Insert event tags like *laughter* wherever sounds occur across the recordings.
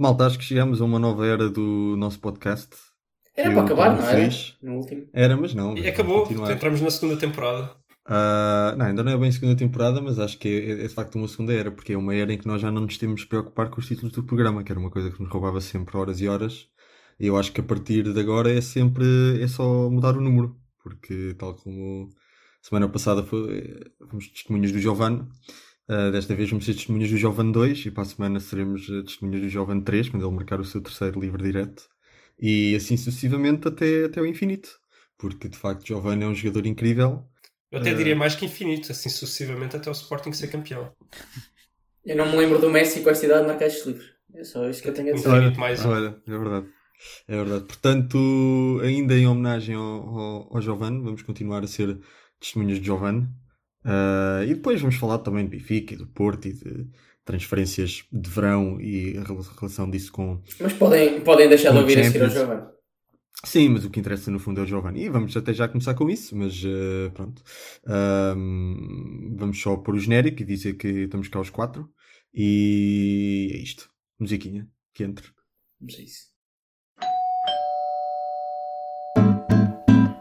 Malta, acho que chegamos a uma nova era do nosso podcast. Era Eu para acabar, não era? No último. Era, mas não. E acabou, continuar. entramos na segunda temporada. Ah, não, ainda não é bem segunda temporada, mas acho que é, é de facto uma segunda era, porque é uma era em que nós já não nos temos de preocupar com os títulos do programa, que era uma coisa que nos roubava sempre horas e horas. E eu acho que a partir de agora é sempre é só mudar o número, porque tal como semana passada foi, fomos testemunhas do Giovanni, ah, desta vez vamos ser testemunhas do Giovanni 2 e para a semana seremos eh, testemunhas do Giovanni 3, quando ele marcar o seu terceiro livre direto. E assim sucessivamente até, até o infinito, porque de facto Giovanni é um jogador incrível. Eu até Eh. diria mais que infinito, assim sucessivamente até o Sporting ser campeão. Eu não me lembro do Messi com esta idade marcar estes livros. É só isto que eu tenho a dizer. Olha, mais olha, é verdade. É verdade. Portanto, ainda em homenagem ao, ao, ao Giovanni, vamos continuar a ser testemunhas de Giovanni. Ah, e depois vamos falar também de Benfica e do Porto e de transferências de verão e a rela- relação disso com. Mas podem, podem deixar de ouvir a seguir ao. Giovanni. Sim, mas o que interessa no fundo é o Giovanni. E vamos até já começar com isso, mas ah, pronto. Ahm, vamos só pôr o genérico e dizer que estamos cá aos quatro. E é isto. Musiquinha, que entre. Vamos a isso.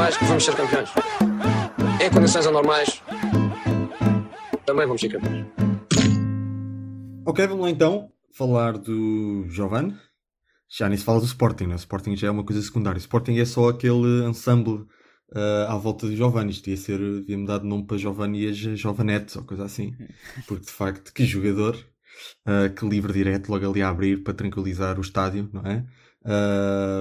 Normais vamos ser campeões. Em condições anormais também vamos ser campeões. Ok, vamos lá então falar do Giovanni. Já nem se fala do Sporting, né? O Sporting já é uma coisa secundária. O Sporting é só aquele ensemble ah, à volta do Giovanni. Isto devia, ser, devia mudar de nome para Giovanni e Giovanetti ou coisa assim. Porque de facto, que jogador, ah, que livre direto logo ali a abrir para tranquilizar o estádio, não é?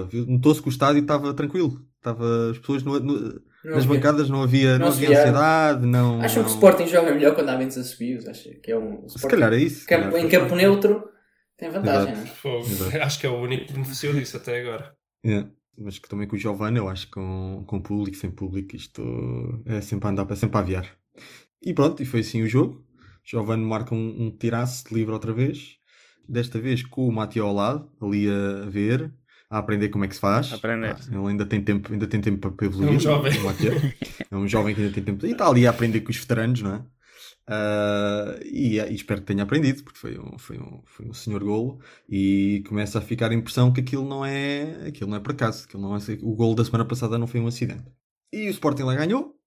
Viu- Notou-se que o estádio estava tranquilo. Estava, as pessoas no- no- Não nas havia- bancadas não havia, não não havia ansiedade. Não, Acham que o não- Sporting joga melhor quando há ventos assobios? Acho que é um. o Se Sporting calhar é isso. se campo- calhar em campo neutro tem vantagem, não é? Exato. *laughs* Acho que é o único que beneficiou disso até agora. É, Mas que também com o Giovanni, eu acho que com, com público, sem público, isto é sempre a andar, é sempre a aviar. E pronto, e foi assim o jogo. Giovanni marca um, um tiraço de livre outra vez. Desta vez com o Mateo ao lado, ali a ver, a aprender como é que se faz. Aprender. Ah, ele ainda tem tempo, ainda tem tempo para evoluir. É um jovem. É um jovem que ainda tem tempo. E está ali a aprender com os veteranos, não é? Ah, e, e espero que tenha aprendido, porque foi um, foi um, foi um senhor golo e começa a ficar a impressão que aquilo não é, aquilo não é por acaso, aquilo não é, o golo da semana passada não foi um acidente. E o Sporting lá ganhou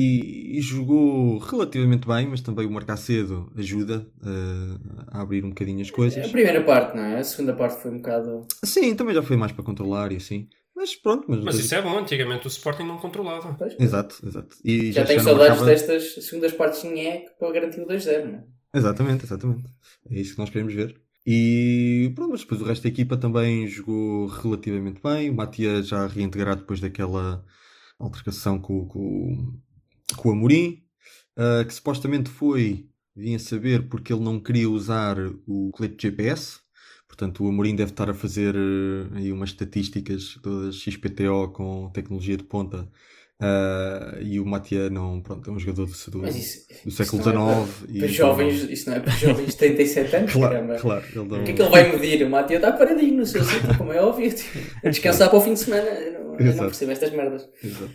e, e jogou relativamente bem, mas também o marcar cedo ajuda ah, a abrir um bocadinho as A coisas. primeira parte, não é? A segunda parte foi um bocado. Sim, também já foi mais para controlar e assim. Mas pronto, mas, Mas isso é bom, antigamente o Sporting não controlava. Pois, Exato, exato. E Já, já, tenho saudades marcava- destas segundas partes em EC para garantir o 2-0, não é? Exatamente, exatamente. É isso que nós queremos ver. E pronto, mas depois o resto da equipa também jogou relativamente bem. O Matias já reintegrado depois daquela altercação com, com, com o Amorim, ah, que supostamente foi, vinha saber, porque ele não queria usar o colete de GPS. Portanto, o Amorim deve estar a fazer eh, aí umas estatísticas todas XPTO com tecnologia de ponta. Ah, e o Matia não, pronto, é um jogador do, do, isso. do século não é XIX. para- e Para jovens, isso não é para jovens de 37 anos, *laughs* Claro, caramba. claro. Ele não... O que é que ele vai medir? O Matia está paradinho no seu sítio, como é óbvio. tipo, *laughs* A descansar para o fim de semana. Eu não, eu não percebo estas merdas. Exato.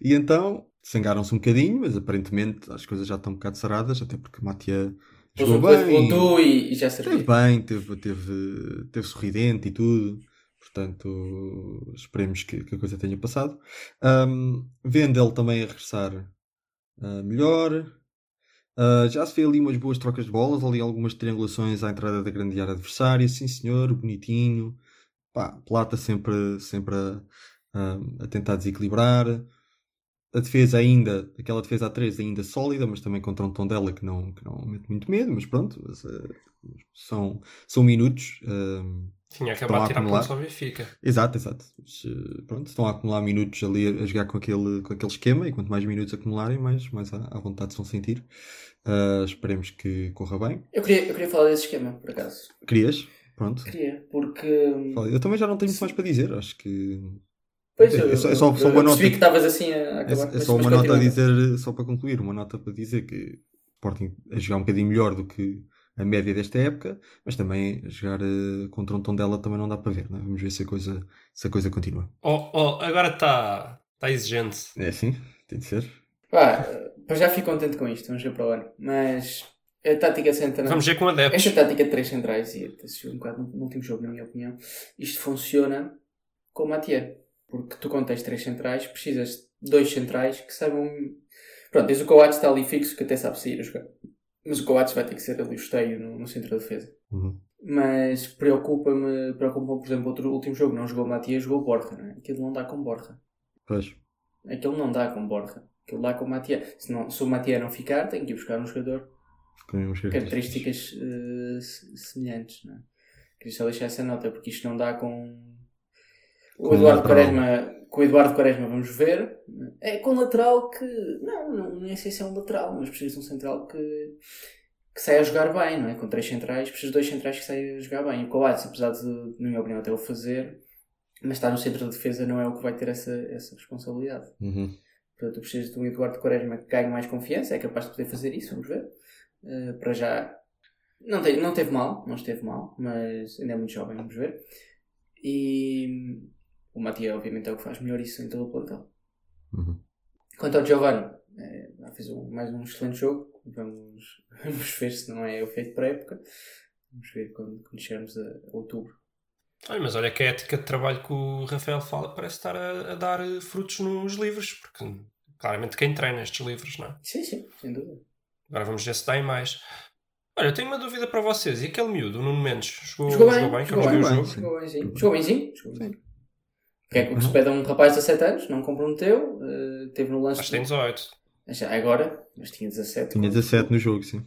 E então, sangaram-se um bocadinho, mas aparentemente as coisas já estão um bocado saradas, até porque Matia jogou bem. voltou e, e já Teve serviu. bem, teve, teve, teve sorridente e tudo. Portanto, esperemos que, que a coisa tenha passado. Um, Vendel também a regressar ah, melhor. Ah, já se vê ali umas boas trocas de bolas, ali algumas triangulações à entrada da grande área adversária. Sim, senhor, bonitinho. Pá, Plata sempre, sempre a- a tentar desequilibrar. A defesa ainda, aquela defesa a 3 ainda sólida, mas também contra um Tondela que não, que não mete muito medo, mas pronto, mas, eh, são, são minutos. ehm, Tinha acabado de tirar pontos ao Benfica. exato, exato. Mas, pronto, estão a acumular minutos ali a, a jogar com aquele, com aquele esquema e quanto mais minutos acumularem, mais, mais à, à vontade se vão sentir. Ah, esperemos que corra bem. Eu queria, eu queria falar desse esquema, por acaso. Querias? Pronto. Queria, porque. Eu também já não tenho muito mais para dizer. Acho que. Pois, É eu, só- é só- eu- só eu uma percebi nota. que estavas assim a É, acabar. é mas- só uma nota a dizer, só para concluir, uma nota para dizer que o Sporting a jogar um bocadinho melhor do que a média desta época, mas também a jogar eh, contra um tom dela também não dá para ver, não é? Vamos ver se a coisa, se a coisa continua. Oh, oh, agora está tá exigente. É assim, tem de ser. Pá, já fico contente com isto, vamos ver para o ano. Mas a tática central. Vamos ver com adeptos. Esta tática de três centrais, e assistiu um bocado no, último jogo, na minha opinião, isto funciona com o Matia. Porque tu, quando tens três centrais, precisas de dois centrais que saibam. Pronto, tens o Coates está ali fixo, que até sabe sair a jogar. Mas o Coates vai ter que ser ali o esteio no, no centro da defesa. Uhum. Mas preocupa-me, preocupa por exemplo, outro último jogo, não jogou o Matia, jogou Borja, não é? Aquilo não dá com Borja. Pois. Aquilo não dá com Borja. Aquilo dá com o Matia. Se, não, se o Matia não ficar, tem que ir buscar um jogador com características se- semelhantes. Não é? Queria só deixar essa nota, porque isto não dá com. O Com Eduardo. Quaresma, com o Eduardo Quaresma vamos ver. É com lateral que. Não, não nem sei se é um lateral, mas precisa de um central que, que saia a jogar bem, não é? Com três centrais, precisa de dois centrais que saiam a jogar bem. O Coates, apesar de, na minha opinião, até o fazer, mas estar no centro da defesa não é o que vai ter essa, essa responsabilidade. Uhum. Portanto, tu precisas de um Eduardo Quaresma que ganhe mais confiança, é capaz de poder fazer isso, vamos ver. Eh, para já, não, te, não teve mal, não esteve mal, mas ainda é muito jovem, vamos ver. E o Matia, obviamente, é o que faz melhor isso em todo o plantel. Uhum. Quanto ao Giovanni, já fez um- mais um excelente jogo. Vamos, *laughs* vamos ver se não é o feito para a época. Vamos ver quando, quando chegarmos a, a outubro. Olha, mas olha que a ética de trabalho que o Rafael fala parece estar a, a dar eh, frutos nos livros, porque claramente quem treina estes livros, não é? Sim, sim, sem dúvida. Agora vamos ver se dá em mais. Olha, eu tenho uma dúvida para vocês. E aquele miúdo, o Nuno Mendes, jogou, Jogou bem, jogou bem? Que eu jogou não vi o bem, jogo. sim. Jogou bemzinho. Jogou bemzinho? Jogou Porque é que o que se pede a um rapaz de 17 anos, não comprometeu, eh, teve no lance. Acho que tem 18. Já agora, mas tinha 17. Tinha 17 no jogo, sim.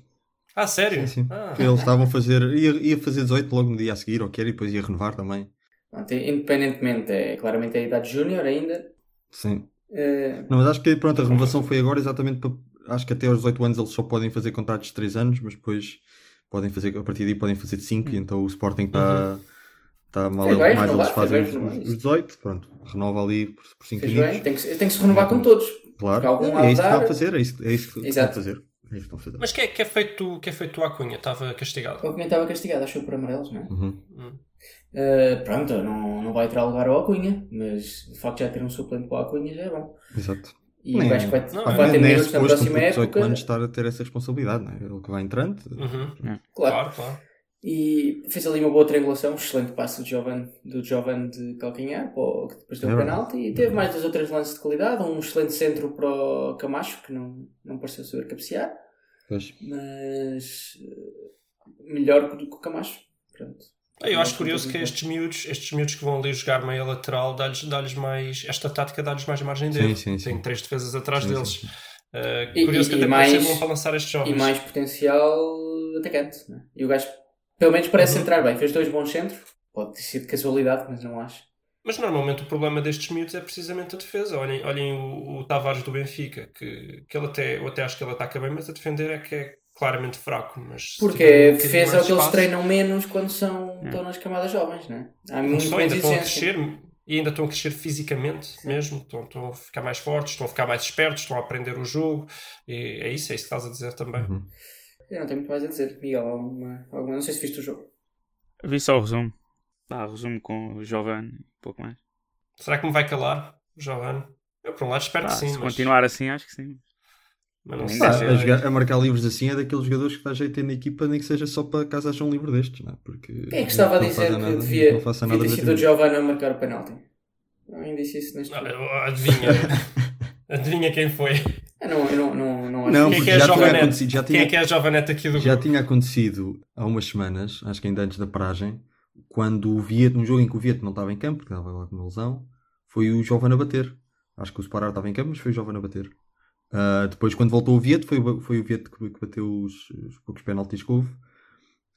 Ah, sério? Sim, sim. Ah. Eles estavam a fazer, ia, ia fazer 18 logo no dia a seguir, ou quer, e depois ia renovar também. Pronto, independentemente, é claramente a idade júnior ainda. Sim. eh, Não, mas acho que pronto, a renovação foi agora exatamente para. Acho que até aos 18 anos eles só podem fazer contratos de 3 anos, mas depois podem fazer, a partir daí podem fazer de 5, e então o Sporting está. Está mal, bem, mais renovar, eles fazem bem, os, os 18, pronto, renova ali por 5 fez bem, anos. tem que, se- tem que se renovar com todos. Claro, é isso que estão a fazer, é isso, é isso que a fazer. É a fazer. Mas que é, que é feito, que é feito a Cunha? Estava castigado. O Cunha estava castigado, acho que por amarelos, não é? Uhum. Eh, pronto, não, não vai tirar lugar ao Acunha, mas o facto de já ter um suplente para o Acunha já é bom. Exato. E Nem- vai, não, vai ter Nem é minutos na próxima puto de 18 época. anos estar a ter essa responsabilidade, não é? Ele que vai entrando. Uhum. Claro. Claro, claro. E fez ali uma boa triangulação, um excelente passo do Jovan, do Jovan de calcanhar, que depois deu É o verdade. penalti, e teve mais dois ou três lances de qualidade, um excelente centro para o Camacho, que não, não pareceu saber cabecear, Pois. mas eh, melhor que o que o Camacho. Pronto. Eu acho curioso que estes miúdos, estes miúdos que vão ali jogar meia lateral, dá-lhes dá-lhes mais. Esta tática dá-lhes mais margem Sim, dele. sim, sim. Tem três defesas atrás Sim, deles. sim, sim. Uh, curioso e- que até mais- bom para lançar estes jovens. E mais potencial atacante. Né? E o gajo, pelo menos, parece Uhum. entrar bem. Fez dois bons centros, pode ter sido casualidade, mas não acho. Mas normalmente o problema destes miúdos é precisamente a defesa. Olhem, olhem o, o Tavares do Benfica, que, que ele até, eu até acho que ele ataca bem, mas a defender é que é claramente fraco. Mas Porque um a defesa é o que eles treinam menos quando são, estão nas camadas jovens, né? Há muito ainda estão a crescer e ainda estão a crescer fisicamente mesmo, estão, estão a ficar mais fortes, estão a ficar mais espertos, estão a aprender o jogo. E é isso, é isso que estás a dizer também. Uhum. Eu não tenho muito mais a dizer. Miguel, alguma, alguma... não sei se viste o jogo. Vi só o resumo. Pá, resumo com o Giovanni, um pouco mais. Será que me vai calar, Giovanni? Eu, por um lado, espero Pá, que sim. se mas, continuar assim, acho que sim. mas não sei. Deve a, jogar- a marcar livros assim é daqueles jogadores que dá jeito na equipa, nem que seja só para caso haja um livro destes, não é? Porque Quem é que estava a não dizer que nada- devia, não devia nada ter sido o gratuito. Giovanni a marcar o penalti? Alguém disse isso neste jogo. Adivinha. *laughs* Adivinha quem foi? Eu não, eu não, não, não acho Não, Quem é que é a já tinha Jovanete? acontecido, já Quem é tinha, que é a Jovanete aqui do já grupo? tinha acontecido há umas semanas, acho que ainda antes da paragem, quando o Viet, num jogo em que o Viet não estava em campo, porque estava lá com uma lesão, foi o Jovem a bater. Acho que o Sparar estava em campo, mas foi o Jovem a bater. Ah, depois, quando voltou o Viet, foi, o- foi o Viet que, que bateu os, os poucos penaltis que houve.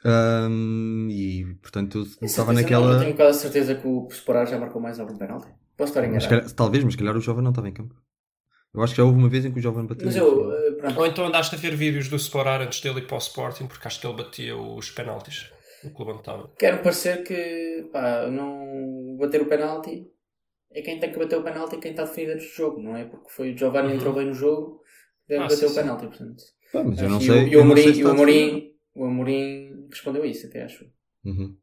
Ahm, e portanto eu Tenho estava não, naquela. Eu tenho quase certeza que o Sporar já marcou mais algum penalti. Posso estar Mas, enganado. calhar- talvez, mas se calhar o Jovem não estava em campo. Eu acho que já houve uma vez em que o Jovem bateu. Mas eu, pronto. Ou então andaste a ver vídeos do Sporar antes dele ir para o Sporting, porque acho que ele batia os penaltis. o clube onde estava. Quero parecer que pá, não bater o penalti é quem tem que bater o penalti e quem está definido antes do jogo, não é? Porque foi o Giovanni Uhum. entrou bem no jogo, deve Ah, bater sim, o penalti, portanto. Pá, mas eu não sei. E o, o Amorim, se o Amorim, o Amorim respondeu a isso, até acho. Uhum.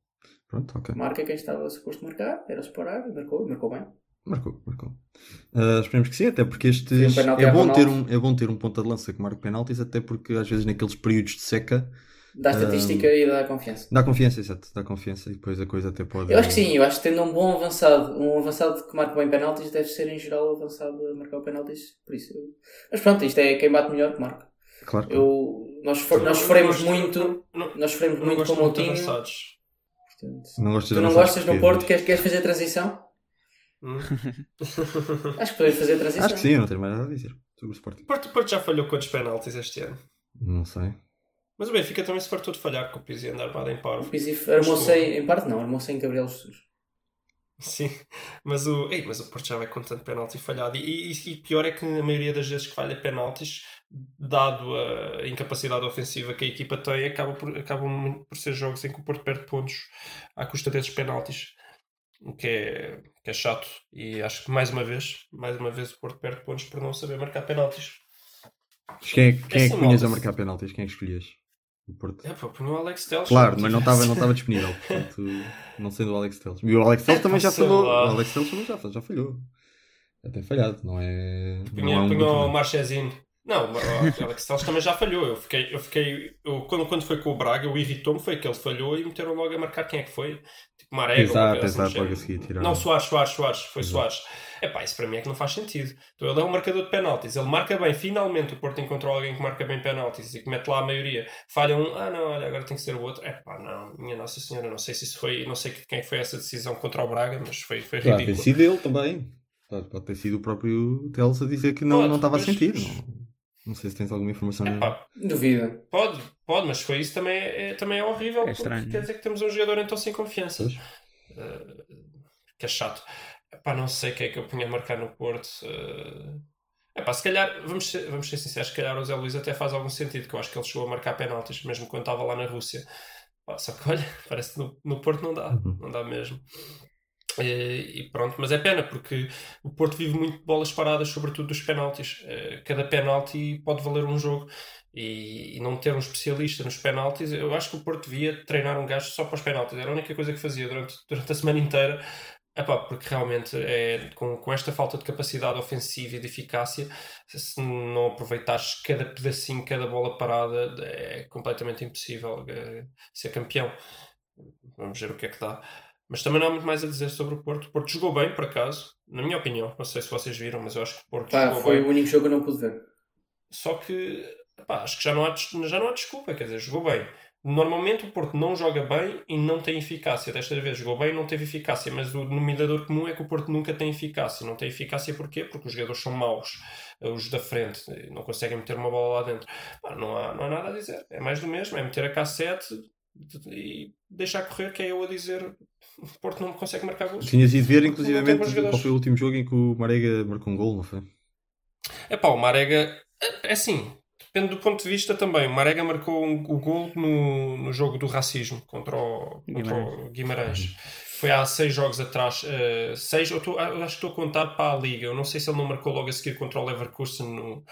Pronto, ok. Marca quem estava suposto marcar, era separar, e marcou, e marcou bem. Marcou, marcou. Ah, esperemos que sim, até porque estes. Um penalti é, a bom ter um, é bom ter um ponta de lança que marca penaltis, até porque às vezes naqueles períodos de seca Dá estatística e dá confiança. dá confiança, exato, dá confiança e depois a coisa até pode. Eu acho que sim, eu acho que tendo um bom avançado, um avançado que marca bem penaltis, deve ser em geral o avançado a marcar o penaltis, por isso. Mas pronto, isto é quem bate melhor que marca. Claro. que- Eu, nós, for- nós sofremos muito, Não, nós sofremos não muito com o Moutinho. avançados. portanto, Não Tu não gostas no Porto? Queres, queres fazer transição? Hum. *laughs* Acho que podemos fazer transição. Acho que sim, não tenho mais nada a dizer sobre o Sporting. Porto, Porto já falhou quantos penaltis este ano? Não sei. Mas o Benfica também se fartou de falhar com o Pizzi andar para em O parvo. Pizzi armou-se em, em parte, não, armou-se em Gabriel Jesus. Sim, mas o, ei, mas o Porto já vai com tanto penalti falhado. E, e, e pior é que a maioria das vezes que falha penaltis, dado a incapacidade ofensiva que a equipa tem, acaba por, acabam muito por ser jogos em que o Porto perde pontos à custa desses penaltis. O que é, que é chato. E acho que mais uma vez, mais uma vez o Porto perde pontos por não saber marcar penaltis. Mas Quem é, quem é que Assim, punhas a marcar penaltis? Quem é que escolhias? O Porto. É, pô, punha o Alex Telles. Claro, mas não estava não disponível, portanto, não sendo o Alex Telles. E o Alex Telles É, *laughs* também já falhou. O Alex Telles também já, já falhou. Já tem falhado, não é. Punha, não é um punha o. Marchezinho. Não, o Alex Telles *laughs* também já falhou. Eu fiquei, eu fiquei eu, quando, quando foi com o Braga, o irritou-me foi que ele falhou e meteram logo a marcar quem é que foi. Tipo Marega. Exato, exato, logo a seguir tiraram. Não, Soares, Soares, Soares. Foi Exato. Soares. Epá, isso para mim é que não faz sentido. Então ele é um marcador de penaltis. Ele marca bem. Finalmente o Porto encontrou alguém que marca bem penaltis e que mete lá a maioria. Falha um, ah não, olha, agora tem que ser o outro. Epá, não, minha Nossa Senhora, não sei se isso foi, não sei quem é foi essa decisão contra o Braga, mas foi, foi Claro, tem ridículo. sido ele também. Pode, ter sido o próprio Teles a dizer que não, Pode, não estava a sentir. Não, não sei se tens alguma informação. Epá, Duvido. Pode, pode, mas foi isso também é, também é horrível. É porque estranho. Quer dizer que temos um jogador então sem confiança. Uh, que é chato. Epá, não sei quem é que eu punha a marcar no Porto. Uh, epá, se calhar, vamos ser, vamos ser sinceros, se calhar o Zé Luís até faz algum sentido, que eu acho que ele chegou a marcar penaltis, mesmo quando estava lá na Rússia. Pá, só que olha, *laughs* parece que no, no Porto não dá, Uhum. não dá mesmo. E, e pronto, mas é pena porque o Porto vive muito de bolas paradas, sobretudo dos penaltis. Eh, Cada penalti pode valer um jogo e, e não ter um especialista nos penaltis. Eu acho que o Porto devia treinar um gajo só para os penaltis. Era a única coisa que fazia durante, durante a semana inteira. Epá, porque realmente é, com, com esta falta de capacidade ofensiva e de eficácia, se não aproveitares cada pedacinho, cada bola parada, é completamente impossível eh, ser campeão. Vamos ver o que é que dá. Mas também não há muito mais a dizer sobre o Porto. O Porto jogou bem, por acaso, na minha opinião. Não sei se vocês viram, mas eu acho que o Porto jogou foi bem. o único jogo que eu não pude ver. Só que pá, acho que já não, há, já não há desculpa, quer dizer, jogou bem. Normalmente o Porto não joga bem e não tem eficácia. Desta vez jogou bem e não teve eficácia, mas o denominador comum é que o Porto nunca tem eficácia. Não tem eficácia porquê? Porque os jogadores são maus, eh, os da frente, e não conseguem meter uma bola lá dentro. Pá, não, há, não há nada a dizer. É mais do mesmo, é meter a cassete e deixar correr, que é eu a dizer o Porto não consegue marcar gols. Tinhas ido ver, inclusivamente, jogadores. qual foi o último jogo em que o Marega marcou um gol, não foi? É pá, o Marega, é assim, depende do ponto de vista também. O Marega marcou um- o gol no, no jogo do racismo contra o, contra o Guimarães. Foi há seis jogos atrás. eh, seis, eu, tô- eu acho que estou a contar para a Liga. Eu não sei se ele não marcou logo a seguir contra o Leverkusen no,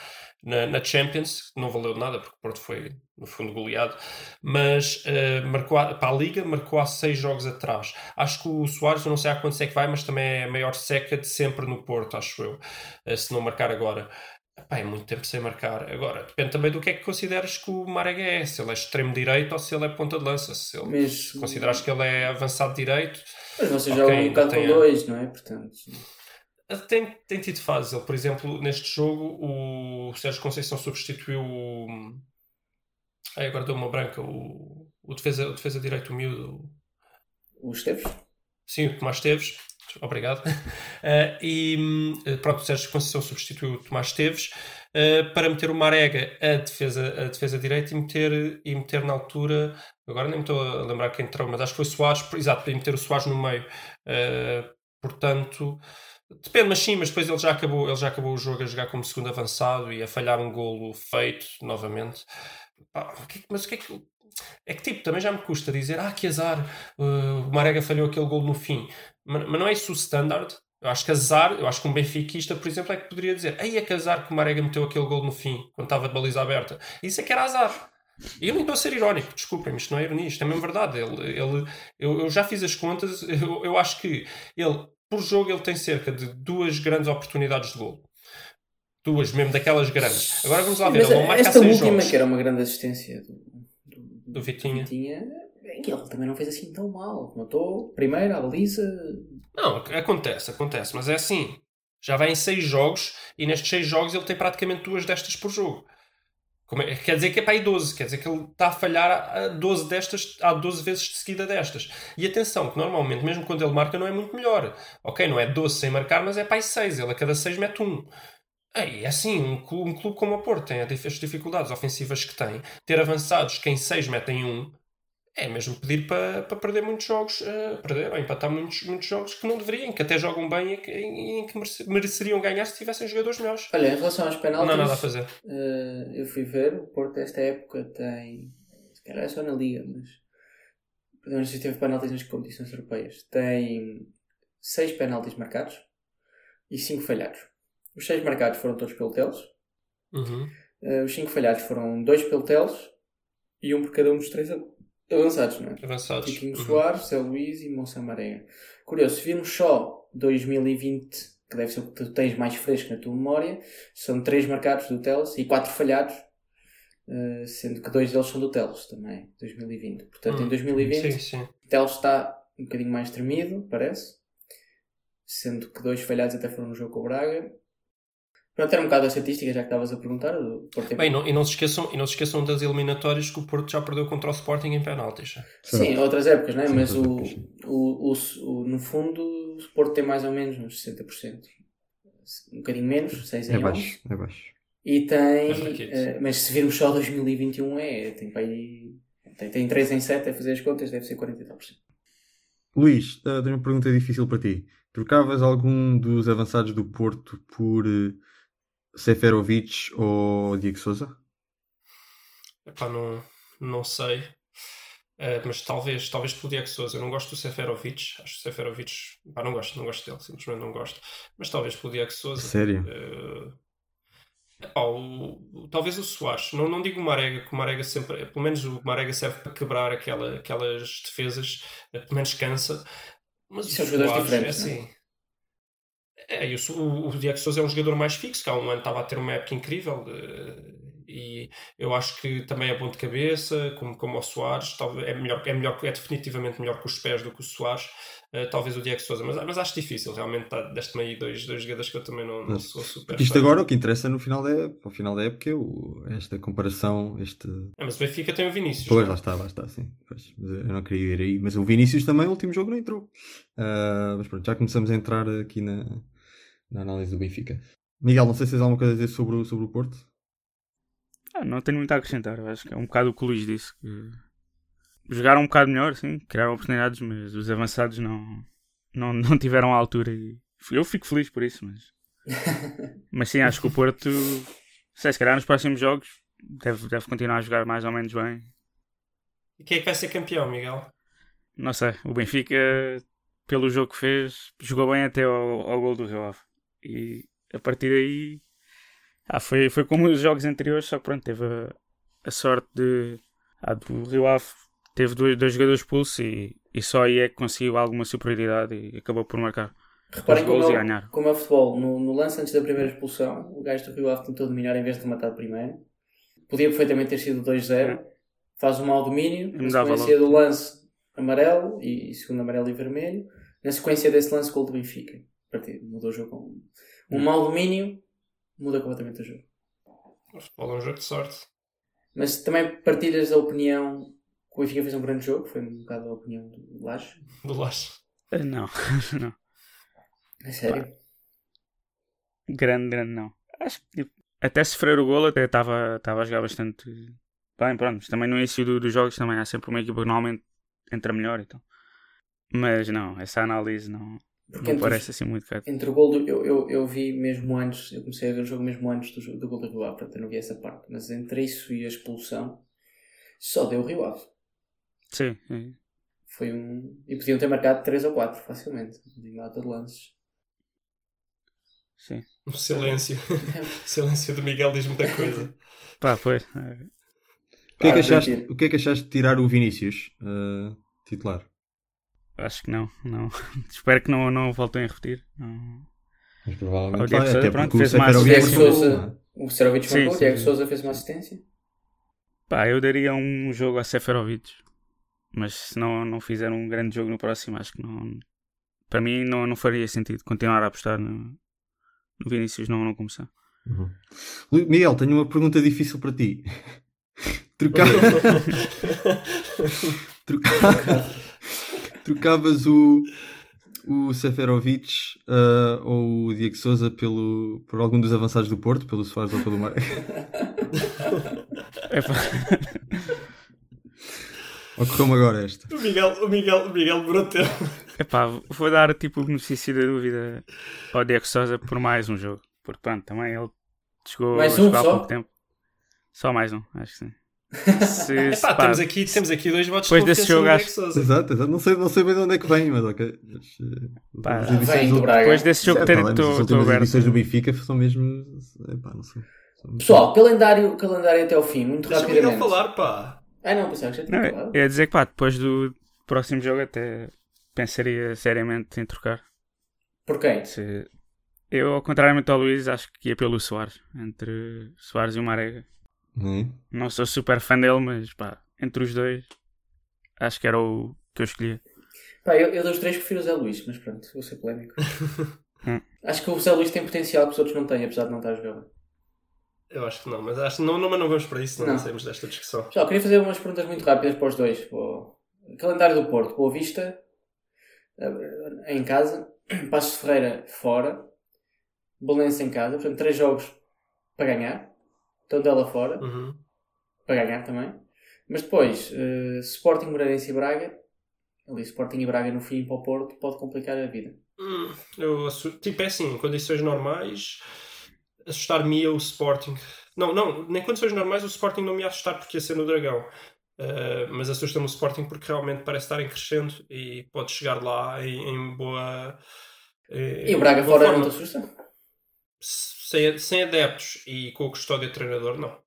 na, na Champions, não valeu nada, porque o Porto foi, no fundo, goleado. Mas eh, marcou a- para a Liga, marcou há seis jogos atrás. Acho que o Soares, eu não sei há quantos é que vai, mas também é a maior seca de sempre no Porto, acho eu. eh, se não marcar agora. Epá, é muito tempo sem marcar. Agora, depende também do que é que consideras que o Marega é. Se ele é extremo direito ou se ele é ponta de lança. Se ele Mas, consideras que ele é avançado direito, mas vocês Ok, jogam um bocado com dois, não é? Portanto, tem, tem tido fases. Ele, por exemplo, neste jogo, o Sérgio Conceição substituiu o. Ai, agora deu uma branca. O, o, defesa, o defesa direito, o miúdo. os Teves. Sim, o Tomás Teves. Obrigado. *laughs* Eh, e hum, pronto, o Sérgio Conceição substituiu o Tomás Teves eh, para meter o Marega a defesa, a defesa direita e meter, e meter na altura. Agora nem me estou a lembrar quem entrou, mas acho que foi Soares, exato, para meter o Soares no meio. Eh, portanto, depende, mas sim, mas depois ele já, acabou, ele já acabou o jogo a jogar como segundo avançado e a falhar um golo feito novamente. É mas o que é que. É que tipo, também já me custa dizer, ah, que azar, uh, o Marega falhou aquele gol no fim. Mas, mas não é isso o standard. Eu acho que azar, eu acho que um benfiquista, por exemplo, é que poderia dizer, aí é que azar que o Marega meteu aquele gol no fim, quando estava de baliza aberta. Isso é que era azar. E eu nem estou a ser irónico, desculpem, isto não é ironia, isto é mesmo verdade. Ele, ele, eu, eu já fiz as contas, *laughs* eu, eu acho que ele, por jogo, ele tem cerca de duas grandes oportunidades de gol. Duas, mesmo daquelas grandes. Agora vamos lá ver, Mas ele não marca esta última, jogos. que era uma grande assistência do, Do Vitinha. Vitinha, bem, ele também não fez assim tão mal. Matou primeiro a baliza. Não, acontece, acontece, mas é assim. Já vai em seis jogos e nestes seis jogos ele tem praticamente duas destas por jogo. É- quer dizer que é para aí 12, quer dizer que ele está a falhar a 12 destas, há 12 vezes de seguida destas. E atenção, que normalmente, mesmo quando ele marca, não é muito melhor. Ok, não é 12 sem marcar, mas é para aí 6, ele a cada 6 mete um. Ei, é assim, um clube, um clube como o Porto tem as dificuldades ofensivas que tem, ter avançados que em 6 metem um, é mesmo pedir para, para perder muitos jogos, eh, perder ou empatar muitos, muitos jogos que não deveriam, que até jogam bem e que, e que merece- mereceriam ganhar se tivessem jogadores melhores. Olha, em relação aos Não penaltis, há nada a fazer. eh, eu fui ver, o Porto esta época tem, se calhar é só na Liga, mas pelo menos teve penaltis nas competições europeias. Tem 6 penaltis marcados e 5 falhados. Os 6 marcados foram todos pelo Teles, Uhum. eh, os 5 falhados foram 2 pelo Teles e um por cada um dos 3 avançados, não é? Avançados. Tiquinho Uhum. Soares, Zé Luís e Moça Marega. Curioso, se virmos só 2020, que deve ser o que tu tens mais fresco na tua memória, são 3 marcados do Teles e 4 falhados, eh, sendo que dois deles são do Teles também, 2020. Portanto, em Hum, 2020, Sim, sim. o Teles está um bocadinho mais tremido, parece, sendo que dois falhados até foram no jogo com o Braga. Pronto, era um bocado a estatística, já que estavas a perguntar. Porto Bem, não- e, não se esqueçam, e não se esqueçam das eliminatórias que o Porto já perdeu contra o Sporting em penaltis. Sim, outras épocas, não é? Sim, Mas o, épocas, sim. o, o, o- no fundo, o Sport tem mais ou menos uns 60%. Um bocadinho menos, 6 em É 11. baixo, é baixo. E tem. É eh, mas se virmos só 2021, é, tem para aí. Tem, tem 3 em 7 a fazer as contas, deve ser 40 e tal por cento. Luís, eh, tenho uma pergunta difícil para ti. Trocavas algum dos avançados do Porto por eh, Seferovic ou Diego Souza? Epá, não, não sei. Eh, mas talvez, talvez pelo Diego Souza. Eu não gosto do Seferovic. Acho que o Seferovic. Pá, não gosto, não gosto dele. Simplesmente não gosto. Mas talvez pelo Diego Souza. Sério? Eh, epá, o- talvez o Soares. Não, não digo o Marega, que o Marega sempre. Pelo menos o Marega serve para quebrar aquela, aquelas defesas. eh, Pelo menos cansa. Mas E o são jogadores diferentes, é assim. É, o, o, Diego Souza é um jogador mais fixo, que há um ano estava a ter uma época incrível. eh, e eu acho que também é bom de cabeça, como, como o Soares, talvez, é, melhor, é, melhor, é definitivamente melhor com os pés do que o Soares, eh, talvez o Diego Souza, mas, mas acho difícil, realmente tá, deste-me aí dois, dois jogadores que eu também não, não sou super isto agora o que interessa no final da época, final da época é o- esta comparação, este. É, mas o Benfica tem o Vinícius. Pois, não lá é? está, lá está, sim. Pois, eu não queria ir aí, mas o Vinícius também, o último jogo não entrou. Ah, mas pronto, já começamos a entrar aqui na, na análise do Benfica. Miguel, não sei se tens alguma coisa a dizer sobre, o- sobre o Porto. Ah, não tenho muito a acrescentar. Acho que é um bocado o que o Luís disse. Que jogaram um bocado melhor, sim, criaram oportunidades, mas os avançados não, não, não tiveram a altura. E eu fico feliz por isso, mas. *laughs* Mas sim, acho que o Porto, sei, se calhar nos próximos jogos, deve, deve continuar a jogar mais ou menos bem. E quem é que vai ser campeão, Miguel? Não sei, o Benfica, pelo jogo que fez, jogou bem até ao, ao gol do Rio Ave. E a partir daí, ah, foi, foi como os jogos anteriores, só que pronto, teve a, a sorte de. Ah, do Rio Ave teve dois, dois jogadores expulsos e, e só aí é que conseguiu alguma superioridade e acabou por marcar. Reparem como gols é, e ganhar. como é o futebol. No, no lance antes da primeira expulsão, o gajo do Rio Ave tentou dominar em vez de rematar primeiro. Podia perfeitamente ter sido 2-0. Faz um mau domínio. Na sequência do lance, amarelo. E, e segundo amarelo e vermelho. Na sequência desse lance, gol do Benfica. Partido, mudou o jogo. Um, um mau domínio muda completamente o jogo. O futebol é um jogo de sorte. Mas também partilhas a opinião que o Benfica fez um grande jogo. Foi um bocado a opinião do Laje. Do Laje. Ah, Não, *laughs* não. É sério. Grande, grande não. Acho que tipo, até sofrer o golo até estava estava a jogar bastante bem, pronto. Mas também no início do- dos jogos também há sempre uma equipa que normalmente entra melhor então. Mas não, essa análise não, Porque não entre, parece assim muito caro. entre o gol do, eu, eu, eu vi mesmo antes, eu comecei a ver o jogo mesmo antes do, do gol do Rio Ave, portanto eu não vi essa parte. Mas entre isso e a expulsão, Só deu o Rio Ave. Sim, sim. Foi um. E podiam ter marcado 3 ou 4 facilmente. De mata de lances. sim. O silêncio. o *laughs* *laughs* silêncio do Miguel diz muita coisa. *laughs* Pá, pois. é, O que, é que achaste, o que é que achaste de tirar o Vinícius eh, titular? Acho que não, não. *laughs* Espero que não, não voltem a repetir. Não. Mas Ah, o provavelmente Diego até pronto, fez uma assistência. O marcou, o Diego. Souza fez uma assistência. Pá, eu daria um jogo a Seferovic. Mas se não, não fizer um grande jogo no próximo, acho que não. Para mim não, não faria sentido continuar a apostar no, no Vinícius não, não começar. Uhum. Miguel, tenho uma pergunta difícil para ti. *laughs* Trocava... Troca- *laughs* Trocavas o, o Seferovic eh, ou o Diego Souza pelo, por algum dos avançados do Porto, pelo Soares ou pelo Mar... Epá, *laughs* Ocorreu-me agora esta. O Miguel, o Miguel, o Miguel tempo. epá, vou dar tipo o benefício da dúvida ao Diego Souza por mais um jogo. Porque pronto, também ele chegou Mais a um jogar há pouco tempo. Só mais um, acho que sim. Epá, pá, temos, aqui, temos aqui dois votos Depois de desse jogo, acho- Sousa. Exato, exato. Não sei, não sei bem de onde é que vem, mas ok. Mas, eh, Pá, as Vem do do- Braga. depois desse jogo É, ter as estou aberto. edições do Benfica são mesmo. Epá, não sei. Pessoal, calendário, calendário até ao fim, muito Deixa rapidamente. falar, pá. Ah não, pensava que já tinha Não, ia dizer que pá, depois do próximo jogo até pensaria seriamente em trocar. Por quem? Se- Eu, ao contrariamente ao Luís, acho que ia pelo Soares. Entre Soares e o Marega. Não é? Não sou super fã dele, mas pá, entre os dois, acho que era o que eu escolhia. Pá, eu, eu dos três prefiro o Zé Luís, mas pronto, vou ser polémico. *laughs* Hum. Acho que o Zé Luís tem potencial que os outros não têm, apesar de não estar a jogar. Eu acho que não, mas acho não, não, mas não vamos para isso, não, Não. saímos desta discussão. Pessoal, queria fazer umas perguntas muito rápidas para os dois. Para o calendário do Porto, Boa Vista, eh, em casa, *clears throat* Passos de Ferreira fora, Belenense em casa, portanto, três jogos para ganhar, Tondela fora, Uhum. para ganhar também. Mas depois, eh, Sporting, Moreirense e Braga, ali Sporting e Braga no fim para o Porto, pode complicar a vida. Hum, eu tipo, é assim, em condições normais, assustar-me o Sporting. Não, não, nem em condições normais o Sporting não me ia assustar porque ia ser no Dragão. Uh, mas assusta-me o Sporting porque realmente parece estar em crescendo e pode chegar lá em, em boa. eh, E o Braga em fora forma. não te assusta? Sem, sem adeptos e com o custódio treinador, não.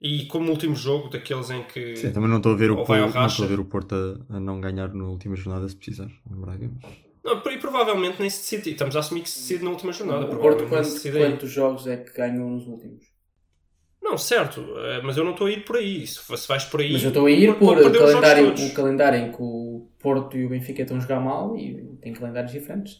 E como último jogo daqueles em que. Sim, também não estou a ver o Porto, não estou a ver o Porto a, a não ganhar na última jornada se precisar. Braga. Não, e provavelmente nem se decide. Estamos a assumir que se decide na última jornada. o Porto, provavelmente nem quanto, se decide aí. quantos jogos é que ganhou nos últimos? Não, certo, eh, mas eu não estou a ir por aí. Se, vais por aí. Mas eu estou a ir por jogos calendário, o calendário em que o Porto e o Benfica estão a jogar mal e tem calendários diferentes.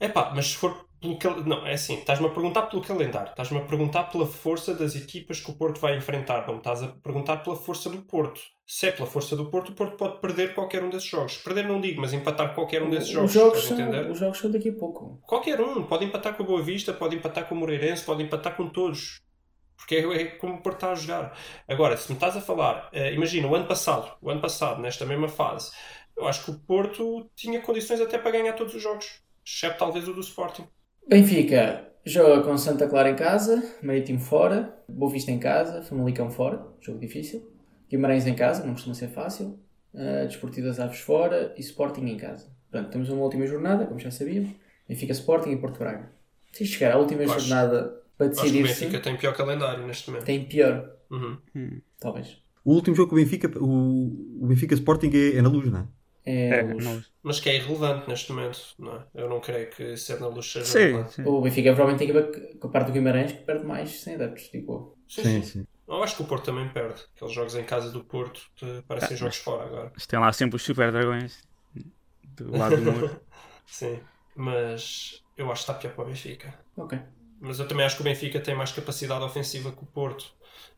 É pá, mas se for pelo cal... Não, é assim, estás-me a perguntar pelo calendário, estás-me a perguntar pela força das equipas que o Porto vai enfrentar, não estás a perguntar pela força do Porto. Se é pela força do Porto, o Porto pode perder qualquer um desses jogos. Perder não digo, mas empatar qualquer um desses jogos. os, jogos são, os jogos são daqui a pouco. Qualquer um, pode empatar com a Boa Vista, pode empatar com o Moreirense, pode empatar com todos. Porque é, é como o Porto está a jogar. Agora, se me estás a falar, eh, imagina, o ano passado, o ano passado, nesta mesma fase, eu acho que o Porto tinha condições até para ganhar todos os jogos, exceto talvez o do Sporting. Benfica joga com Santa Clara em casa, Marítimo fora, Boa Vista em casa, Famalicão fora, jogo difícil. Guimarães em casa, não costuma ser fácil. Uh, Desportivo das Aves fora e Sporting em casa. Portanto, temos uma última jornada, como já sabíamos. Benfica Sporting e Porto Braga. Se chegar à última Acho- jornada para Acho que o Benfica tem pior calendário neste momento. tem pior, Uhum. talvez. O último jogo com o Benfica, o, o Benfica Sporting é, é na luz, não é? É, É, a luz. não- Mas que é irrelevante neste momento, não é? Eu não creio que ser na luz seja Sim, relevante. sim. O Benfica provavelmente tem que ver com a parte do Guimarães que perde mais sem adeptos, digo. Sim, Sim, sim. Eu acho que o Porto também perde. Aqueles jogos em casa do Porto parecem Ah, jogos fora agora. Mas tem lá sempre os super dragões do lado do muro. *laughs* Sim. Mas eu acho que está pior para o Benfica. Ok. Mas eu também acho que o Benfica tem mais capacidade ofensiva que o Porto.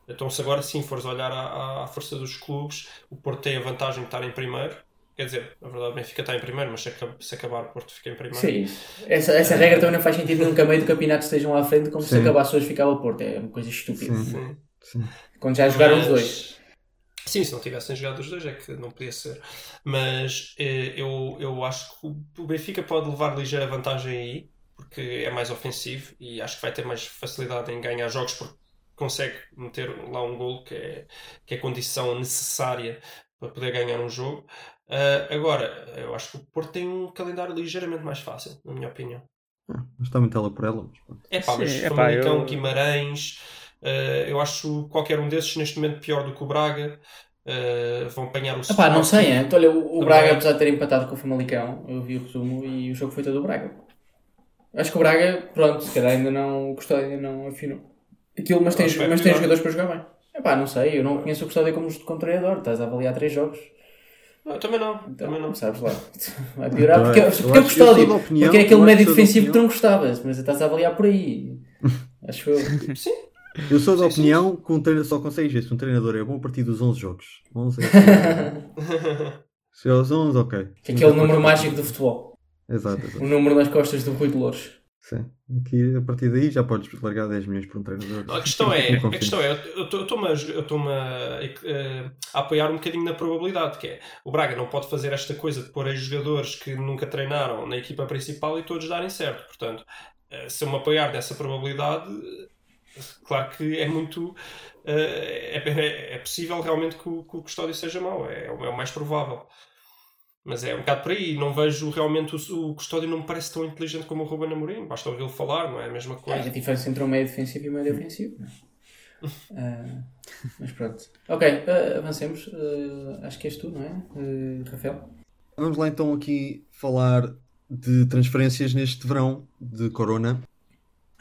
Então, se agora sim fores olhar à- à força dos clubes, o Porto tem a vantagem de estar em primeiro. Quer dizer, na verdade, o Benfica está em primeiro, mas se, aca- se acabar, o Porto fica em primeiro. Sim, essa, essa regra também não faz sentido nunca meio do campeonato estejam lá à frente como se Sim. acabasse hoje ficava o Porto. É uma coisa estúpida. Sim. Sim. Sim. Quando já jogaram os Mas- dois. Sim, se não tivessem jogado os dois é que não podia ser. Mas eh, eu, eu acho que o- o Benfica pode levar ligeira vantagem aí, porque é mais ofensivo e acho que vai ter mais facilidade em ganhar jogos, porque consegue meter lá um gol que é, que é condição necessária para poder ganhar um jogo. Ah, agora, eu acho que o Porto tem um calendário ligeiramente mais fácil, na minha opinião. Ah, mas está muito ela por ela. Mas pronto. É pá, Sim, mas epá, Famalicão, eu- Guimarães, eh, eu acho qualquer um desses neste momento pior do que o Braga. Eh, vão apanhar o Epá, não sei, hein? Então, olha, o, o. Braga, apesar de ter empatado com o Famalicão, eu vi o resumo e o jogo foi todo o Braga. Acho que o Braga, pronto, se calhar ainda não, o Custódio ainda não afinou. Aquilo, mas tem, mas tem jogadores para jogar bem. Epá, não sei, eu não conheço o Custódio como, como treinador, estás a avaliar três jogos. Não, também não, Então, também não. sabes lá. *laughs* Vai piorar Eu porque, acho- porque é eu Custódio. opinião- Porque é aquele médio defensivo que tu não gostavas, mas estás a avaliar por aí. *laughs* Acho eu. Sim, Eu sou da Sim, sim, opinião que um treinador só consegue se um treinador é bom a partir dos 11 jogos. 11 é *laughs* Se é aos 11, ok. Que é aquele número mágico do futebol. Exato, exato. O número nas costas do Rui de Louros. Sim. Aqui, a partir daí já podes largar 10 milhões por um treinador. A questão é, *laughs* Eu a questão é, eu estou-me a, eh, a apoiar um bocadinho na probabilidade, que é o Braga não pode fazer esta coisa de pôr aí jogadores que nunca treinaram na equipa principal e todos darem certo. Portanto, eh, se eu me apoiar nessa probabilidade, eh, claro que é muito. É, é- é possível realmente que o, que o Custódio seja mau, é, é o mais provável. Mas é um bocado por aí, não vejo realmente o, o Custódio não me parece tão inteligente como o Ruben Amorim, basta ouvi-lo falar, não é a mesma É, a coisa. diferença entre o meio defensivo e o meio é? *laughs* Ah, mas pronto. Ok, ah, avancemos. Ah, acho que és tu, não é, Rafael? Vamos lá então aqui falar de transferências neste verão de Corona,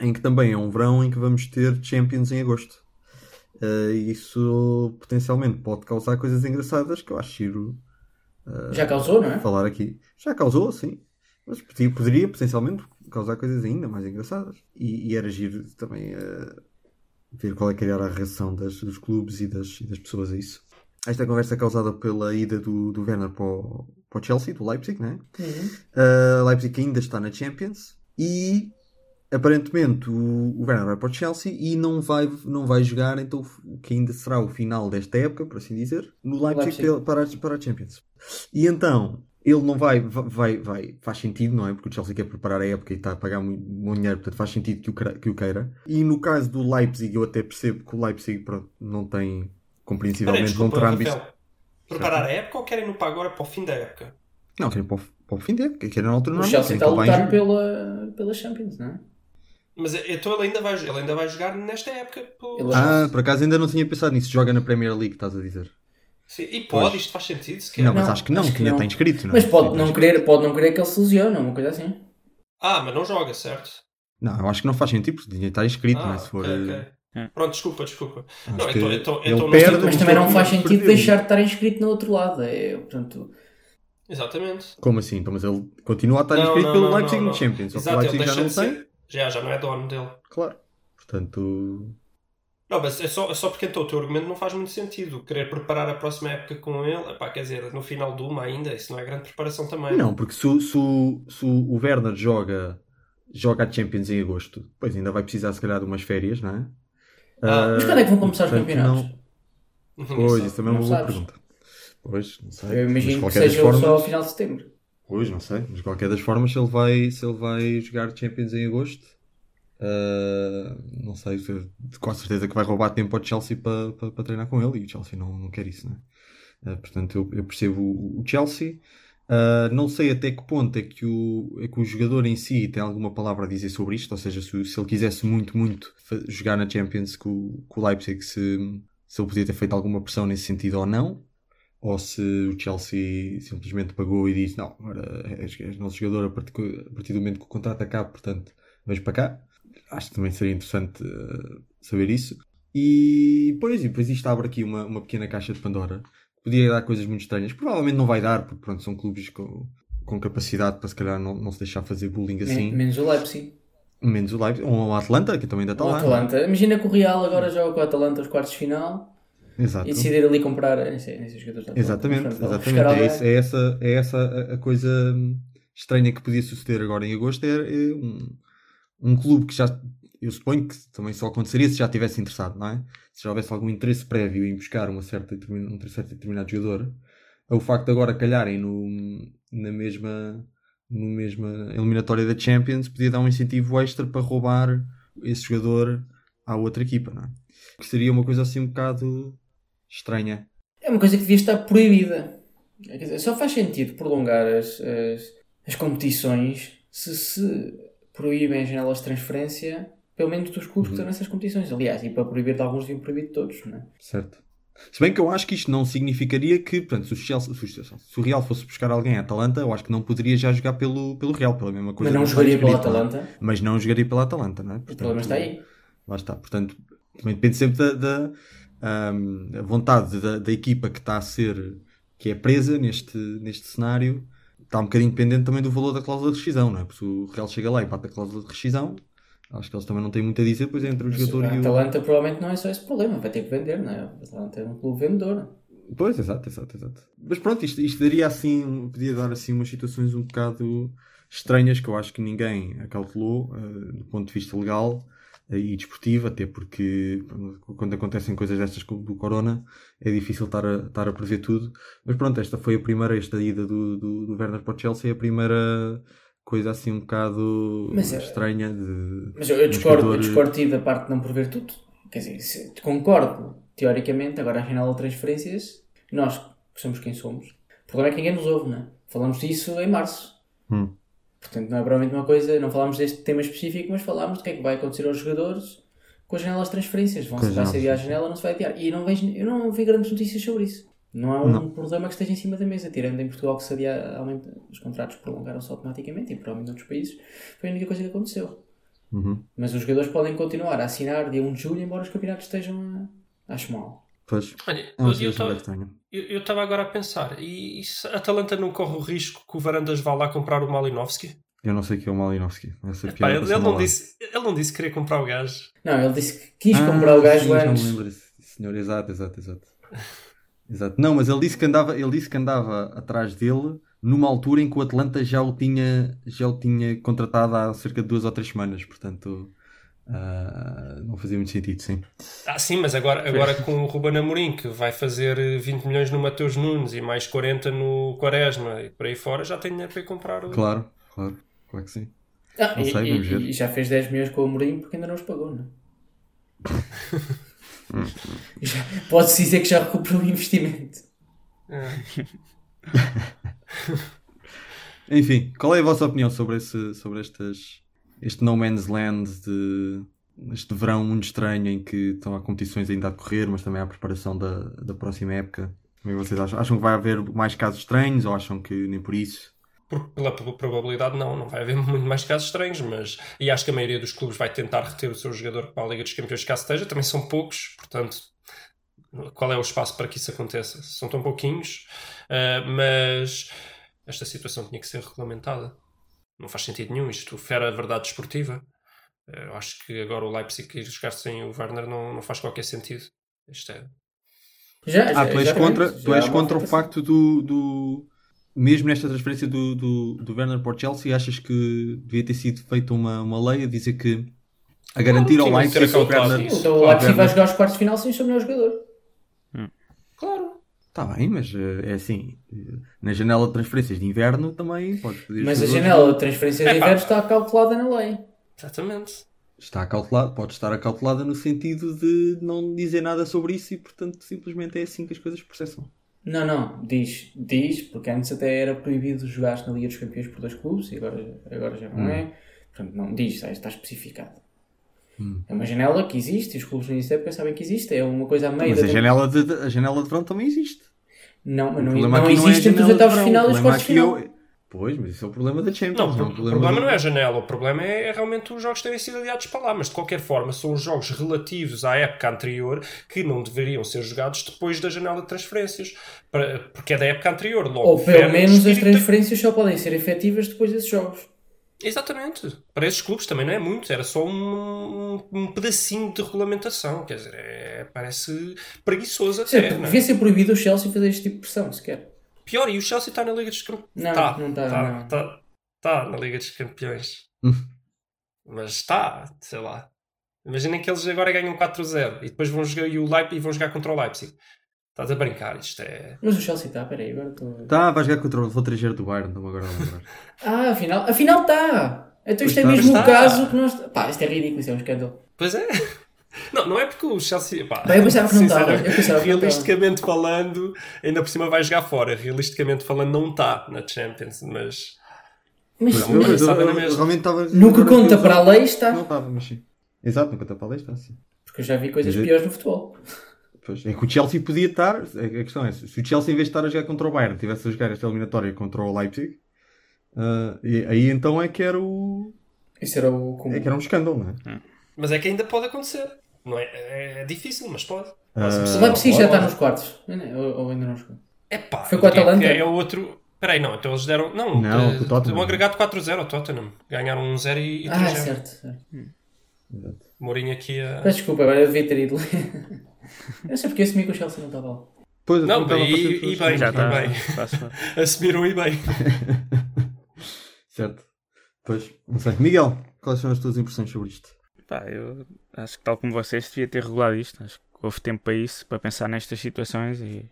em que também é um verão em que vamos ter Champions em agosto. Uh, isso potencialmente pode causar coisas engraçadas que eu acho giro Já causou, não é? falar aqui. Já causou, sim. Mas poderia potencialmente causar coisas ainda mais engraçadas. E, e era giro também uh, ver qual é que era a reação das, dos clubes e das, e das pessoas a isso. Esta conversa é causada pela ida do, do Werner para o, para o Chelsea, do Leipzig, né? Uhum. Uh, Leipzig ainda está na Champions e aparentemente o, o Werner vai para o Chelsea e não vai, não vai jogar então o que ainda será o final desta época, por assim dizer, no Leipzig, Leipzig. Para, a, para a Champions. E então ele não vai, vai, vai, faz sentido, não é? Porque o Chelsea quer preparar a época e está a pagar muito, muito dinheiro, portanto faz sentido que o, queira- que o queira. E no caso do Leipzig, eu até percebo que o Leipzig pronto, não tem, Peraí, compreensivelmente, desculpa, não terá ambição. Preparar a época ou querem no para agora para o fim da época? Não, querem para o, para o fim da época, querem na altura O Chelsea está a lutar pela, pela Champions, não é? Mas eh, então ele ainda vai, ele ainda vai jogar nesta época. pelo- Ele- Ah, por acaso ainda não tinha pensado nisso. Joga na Premier League, estás a dizer? Sim, E pode, Pois. isto faz sentido se quer. Não, mas acho que não, acho que que ainda não. está inscrito, não é? Mas pode Sim, não, acho- querer, pode não querer que ele se lesione, uma coisa assim. Ah, mas não joga, certo? Não, eu acho que não faz sentido, porque tinha está inscrito, Ah, não é? Se for. ok, eh, ok. É. Pronto, desculpa, desculpa. acho Não, então- então- ele então perde, Mas também não faz sentido perdeu. deixar de estar inscrito no outro lado. É, portanto, Exatamente. Como assim? Então, mas ele continua a estar Não, inscrito não, pelo não, Leipzig não, no não. Champions. Só que o Exato, ele Leipzig já não tem. ser. Já, já não é dono dele. Claro. Portanto. Não, mas é só, é só porque então o teu argumento não faz muito sentido. Querer preparar a próxima época com ele, epá, quer dizer, no final de uma ainda, isso não é grande preparação também. Não, porque se, o- se, o- se o Werner joga, joga a Champions em agosto, depois ainda vai precisar, se calhar, de umas férias, não é? Ah, mas quando é que vão começar os portanto, campeonatos? não- *laughs* Ninguém Pois, sabe. isso também é uma Não boa sabes. pergunta. Pois, não sei. Eu Mas, imagino de que qualquer das seja formas- só ao final de setembro. Pois, não sei. Mas de qualquer das formas, se ele vai, se ele vai jogar Champions em agosto, ah, não sei. se- Com certeza que vai roubar tempo ao Chelsea para para- para treinar com ele e o Chelsea não, não quer isso, né? Ah, portanto, eu, eu percebo o, o Chelsea. Ah, não sei até que ponto é que, o, é que o jogador em si tem alguma palavra a dizer sobre isto, ou seja, se, se ele quisesse muito, muito jogar na Champions com, com o Leipzig, se, se ele podia ter feito alguma pressão nesse sentido ou não ou se o Chelsea simplesmente pagou e disse não, agora és, és nosso jogador a partir, a partir do momento que o contrato acaba, portanto, vejo para cá. Acho que também seria interessante eh, saber isso. E pois, e depois isto abre aqui uma, uma pequena caixa de Pandora. Podia dar coisas muito estranhas. Provavelmente não vai dar, porque pronto, são clubes com, com capacidade para se calhar não, não se deixar fazer bullying Men- assim. Menos o Leipzig. Menos o Leipzig, ou o Atlanta, que também ainda está O lá. Atalanta. Imagina que o Real agora joga com o Atalanta os quartos de final Exato. e decidir ali comprar. Nem sei, nem sei os jogadores da Atalanta, Exatamente, pronto, vão exatamente. É, é essa, é essa a, a coisa estranha que podia suceder agora em agosto. É, é um, um clube que já. Eu suponho que também só aconteceria se já tivesse interessado, não é? Se já houvesse algum interesse prévio em buscar uma certa, um certo determinado jogador. O facto de agora calharem no, na mesma, no mesma eliminatória da Champions podia dar um incentivo extra para roubar esse jogador à outra equipa, não é? que seria uma coisa assim um bocado estranha. É uma coisa que devia estar proibida. Quer dizer, só faz sentido prolongar as, as, as competições se se proíbem as janelas de transferência, pelo menos dos clubes que estão nessas competições. Aliás, e para proibir de alguns, deviam proibir de todos, não é? Certo. Se bem que eu acho que isto não significaria que, portanto, se o, Chelsea, se o- Real fosse buscar alguém à Atalanta, eu acho que não poderia já jogar pelo, pelo Real, pela mesma coisa. Mas não que jogaria está pela não é? Atalanta. Mas não jogaria pela Atalanta, não é? O problema está aí. Lá está. Portanto, também depende sempre da, da, ahm, a vontade da, da equipa que está a ser, que é presa neste, neste cenário, está um bocadinho dependente também do valor da cláusula de rescisão, não é? Porque se o Real chega lá e bate a cláusula de rescisão, acho que eles também não têm muito a dizer, pois é entre o Mas jogador a e o. Atalanta provavelmente não é só esse problema, vai ter que vender, não é? O Atalanta é um clube vendedor. Pois, exato, exato, exato. Mas pronto, isto, isto daria assim, podia dar assim umas situações um bocado estranhas que eu acho que ninguém acautelou eh, do ponto de vista legal e desportivo, até porque quando acontecem coisas destas do Corona é difícil estar a, estar a prever tudo. Mas pronto, esta foi a primeira, esta ida do, do, do Werner para o Chelsea, a primeira coisa assim um bocado Mas é- estranha de. Mas eu, eu discordo, jogador- eu discordo da parte de não prever tudo. Quer dizer, concordo, teoricamente, agora a janela de transferências, nós que somos quem somos, o problema é que ninguém nos ouve, não é? Falamos disso em março. Hum. Portanto, não é provavelmente uma coisa, não falámos deste tema específico, mas falámos do que é que vai acontecer aos jogadores com as janelas de transferências. Vão Com se adiar a janela, não se vai adiar. E não vejo, eu não vi grandes notícias sobre isso. Não é um Não. problema que esteja em cima da mesa, tirando em Portugal que se adia, os contratos prolongaram-se automaticamente e provavelmente noutros países foi a única coisa que aconteceu. Uhum. Mas os jogadores podem continuar a assinar dia 1 de julho, embora os campeonatos estejam a... Acho mal. Pois, Olha, é eu estava agora a pensar, e, e se a Atalanta não corre o risco que o Varandas vá lá comprar o Malinovski? Eu não sei que é o Malinowski. Essa Pá, piada ele, ele não disse, ele não disse que queria comprar o gajo. Não, ele disse que quis Ah, comprar o gajo sim, já me antes. lembro senhor, exato, exato, exato. Exato. Não, mas ele disse que andava, ele disse que andava atrás dele numa altura em que o Atlanta já o tinha, já o tinha contratado há cerca de duas ou três semanas, portanto ah, não fazia muito sentido, sim. Ah, sim, mas agora, agora com o Ruben Amorim, que vai fazer eh, 20 milhões no Mateus Nunes e mais 40 no Quaresma e por aí fora, já tem dinheiro para ir comprar o... Claro, claro, claro que sim. Ah, Não e, sei, e- vamos ver. e já fez 10 milhões com o Mourinho porque ainda não os pagou, não é? *laughs* Já- Pode-se dizer que já recuperou o investimento. É. *laughs* Enfim, qual é a vossa opinião sobre, esse, sobre estas, este No Man's Land de este verão muito estranho em que estão há competições ainda a decorrer, mas também há a preparação da, da próxima época? Como é vocês acham? Acham que vai haver mais casos estranhos ou acham que nem por isso? Pela probabilidade, não, não vai haver muito mais casos estranhos, mas e acho que a maioria dos clubes vai tentar reter o seu jogador para a Liga dos Campeões, caso esteja, também são poucos, portanto, qual é o espaço para que isso aconteça? São tão pouquinhos, ah, mas esta situação tinha que ser regulamentada. Não faz sentido nenhum, isto fera a verdade esportiva. Ah, Eu acho que agora o Leipzig ir jogar sem o Werner não, não faz qualquer sentido. Isto é. Já, Ah, já- tu és contra, tu és contra o facto do, do. Mesmo nesta transferência do, do, do Werner para o Chelsea, achas que devia ter sido feita uma, uma lei a dizer que. a garantir Leipzig que o isso. Então o Leipzig vai jogar os quartos de final sem o seu melhor jogador. Está bem, mas eh, é assim. Na janela de transferências de inverno também pode pedir. Mas a janela de transferência de inverno está calculada na lei. Exatamente. Está acautelado, pode estar acautelada no sentido de não dizer nada sobre isso e, portanto, simplesmente é assim que as coisas processam. Não, não, diz, diz, porque antes até era proibido jogar na Liga dos Campeões por dois clubes e agora, agora já não Hum. é. Portanto, não diz, está, está especificado. É uma janela que existe e os clubes da época sabem que existe. É uma coisa a meio Mas da a janela, de, de- a janela de verão também existe. Não, não, problema não não é a existe entre os de oitavos de verão, final e os problema quartos de final. é o- Pois, mas isso é o problema da Champions. Não, é o pro- o problema do- não é a janela, o problema é, é realmente os jogos terem sido adiados para lá, mas de qualquer forma são os jogos relativos à época anterior que não deveriam ser jogados depois da janela de transferências, para- porque é da época anterior. Logo, Ou pelo menos as transferências só podem ser efetivas depois desses jogos. Exatamente. Para esses clubes também não é muito, era só um, um pedacinho de regulamentação, quer dizer, é- parece preguiçoso até. não é? devia ser proibido o Chelsea fazer este tipo de pressão, sequer. Pior, e o Chelsea está na Liga dos Campeões. Não, tá, não está, tá, não. tá, tá na Liga dos Campeões. Hum. Mas está, sei lá. Imaginem que eles agora ganham 4-0 e depois vão jogar e o Leipzig e vão jogar contra o Leipzig. Estás a brincar, isto é. Mas o Chelsea está, peraí, agora estou. a ver. Tá, vai jogar contra o. Vou trazer do Bayern, estou agora a lembrar. *laughs* Ah, afinal, afinal está! Então isto é Pois mesmo está, o está. caso que nós. Pá, isto é ridículo, isto é um escândalo. Pois é. *laughs* Não, não é porque o Chelsea. Pá, Pá, eu pensava que não estava. sinceramente, Eu pensava que não Realisticamente falando, ainda por cima vai jogar fora. Realisticamente falando, não está na Champions, mas. Mas, Não, Eu, mas eu, eu, na mesma. realmente estava. no que agora conta eu- para a lei está. Não estava, mas sim. Exato, no que conta para a lei está, sim. Porque eu já vi coisas Mas é- piores no futebol. Pois, é que o Chelsea podia estar. A questão é: se o Chelsea, em vez de estar a jogar contra o Bayern, tivesse a jogar esta eliminatória contra o Leipzig, ah, e- aí então é que era o. Isso era o comum. É que era um escândalo, não é? Mas é que ainda pode acontecer. Não é, é, é difícil, mas pode. Ah, O Leipzig já está nos quartos. Ou, ou ainda não jogou? É pá, Foi com a é Atalanta? É, o outro. Peraí, não, então eles deram. Não, Não, de- o Tottenham. um agregado 4-0 ao Tottenham. Ganharam 1-0 e, e 3-0. Ah, certo. certo. Exato. Mourinho aqui a. Peço desculpa, agora eu devia ter ido. Eu sei porque assumi que o Chelsea não estava lá. Pois, eu Não, a e- e bem. Já está. bem. bem. Assumiram e bem. *laughs* Certo. Pois, não sei. Miguel, quais são as tuas impressões sobre isto? Pá, eu acho que tal como vocês devia ter regulado isto. Acho que houve tempo para isso, para pensar nestas situações e